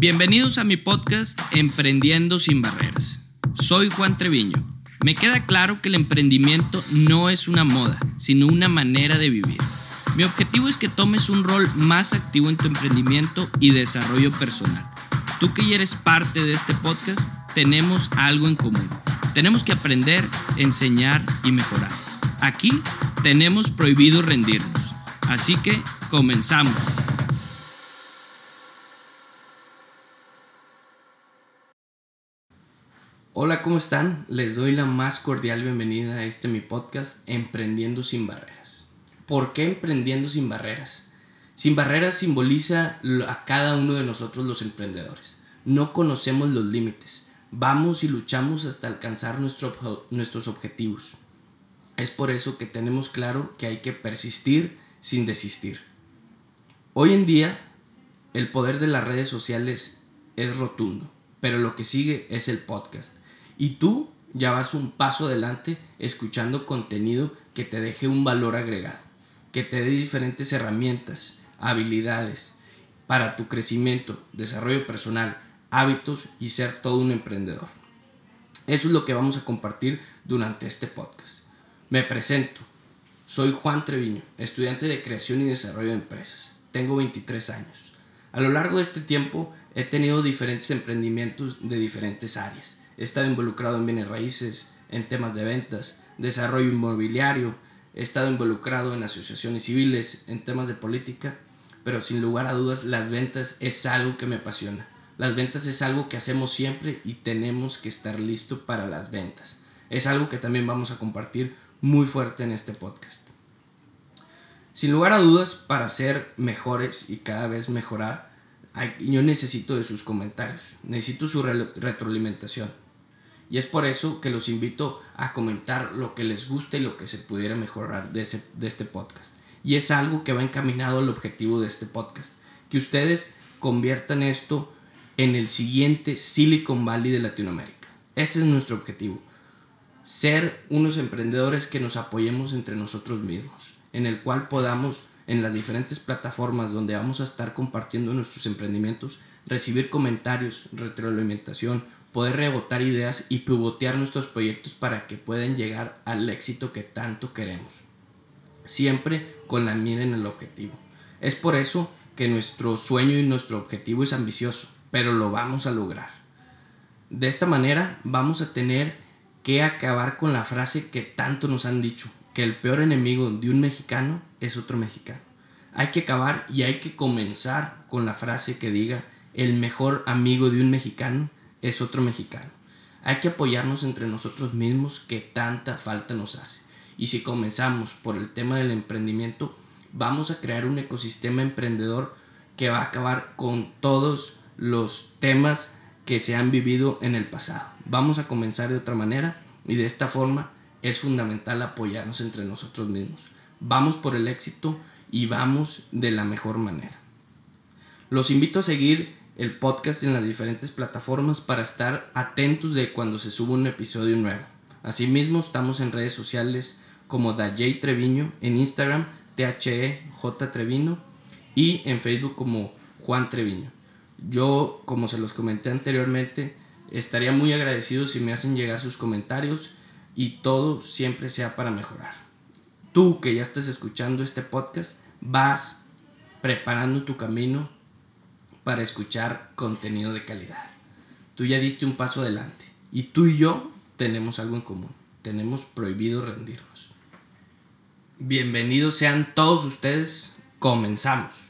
Bienvenidos a mi podcast Emprendiendo sin Barreras. Soy Juan Treviño. Me queda claro que el emprendimiento no es una moda, sino una manera de vivir. Mi objetivo es que tomes un rol más activo en tu emprendimiento y desarrollo personal. Tú que eres parte de este podcast, tenemos algo en común. Tenemos que aprender, enseñar y mejorar. Aquí tenemos prohibido rendirnos. Así que comenzamos. Hola, ¿cómo están? Les doy la más cordial bienvenida a este mi podcast Emprendiendo sin Barreras. ¿Por qué Emprendiendo sin Barreras? Sin Barreras simboliza a cada uno de nosotros los emprendedores. No conocemos los límites. Vamos y luchamos hasta alcanzar nuestros objetivos. Es por eso que tenemos claro que hay que persistir sin desistir. Hoy en día, el poder de las redes sociales es rotundo, pero lo que sigue es el podcast y tú ya vas un paso adelante escuchando contenido que te deje un valor agregado, que te dé diferentes herramientas, habilidades para tu crecimiento, desarrollo personal, hábitos y ser todo un emprendedor. Eso es lo que vamos a compartir durante este podcast. Me presento. Soy Juan Treviño, estudiante de creación y desarrollo de empresas. Tengo 23 años. A lo largo de este tiempo he tenido diferentes emprendimientos de diferentes áreas estado involucrado en bienes raíces, en temas de ventas, desarrollo inmobiliario, he estado involucrado en asociaciones civiles, en temas de política, pero sin lugar a dudas las ventas es algo que me apasiona. Las ventas es algo que hacemos siempre y tenemos que estar listos para las ventas. Es algo que también vamos a compartir muy fuerte en este podcast. Sin lugar a dudas, para ser mejores y cada vez mejorar, yo necesito de sus comentarios, necesito su retroalimentación. Y es por eso que los invito a comentar lo que les gusta y lo que se pudiera mejorar de, de este podcast. Y es algo que va encaminado al objetivo de este podcast. Que ustedes conviertan esto en el siguiente Silicon Valley de Latinoamérica. Ese es nuestro objetivo. Ser unos emprendedores que nos apoyemos entre nosotros mismos. En el cual podamos en las diferentes plataformas donde vamos a estar compartiendo nuestros emprendimientos, recibir comentarios, retroalimentación, poder rebotar ideas y pivotear nuestros proyectos para que puedan llegar al éxito que tanto queremos. Siempre con la mira en el objetivo. Es por eso que nuestro sueño y nuestro objetivo es ambicioso, pero lo vamos a lograr. De esta manera vamos a tener que acabar con la frase que tanto nos han dicho, que el peor enemigo de un mexicano es otro mexicano. Hay que acabar y hay que comenzar con la frase que diga, el mejor amigo de un mexicano es otro mexicano. Hay que apoyarnos entre nosotros mismos que tanta falta nos hace. Y si comenzamos por el tema del emprendimiento, vamos a crear un ecosistema emprendedor que va a acabar con todos los temas que se han vivido en el pasado. Vamos a comenzar de otra manera y de esta forma es fundamental apoyarnos entre nosotros mismos. Vamos por el éxito y vamos de la mejor manera. Los invito a seguir el podcast en las diferentes plataformas para estar atentos de cuando se suba un episodio nuevo. Asimismo, estamos en redes sociales como DJ Treviño, en Instagram THE J Treviño y en Facebook como Juan Treviño. Yo, como se los comenté anteriormente, estaría muy agradecido si me hacen llegar sus comentarios y todo siempre sea para mejorar. Tú que ya estás escuchando este podcast, vas preparando tu camino para escuchar contenido de calidad. Tú ya diste un paso adelante y tú y yo tenemos algo en común. Tenemos prohibido rendirnos. Bienvenidos sean todos ustedes. Comenzamos.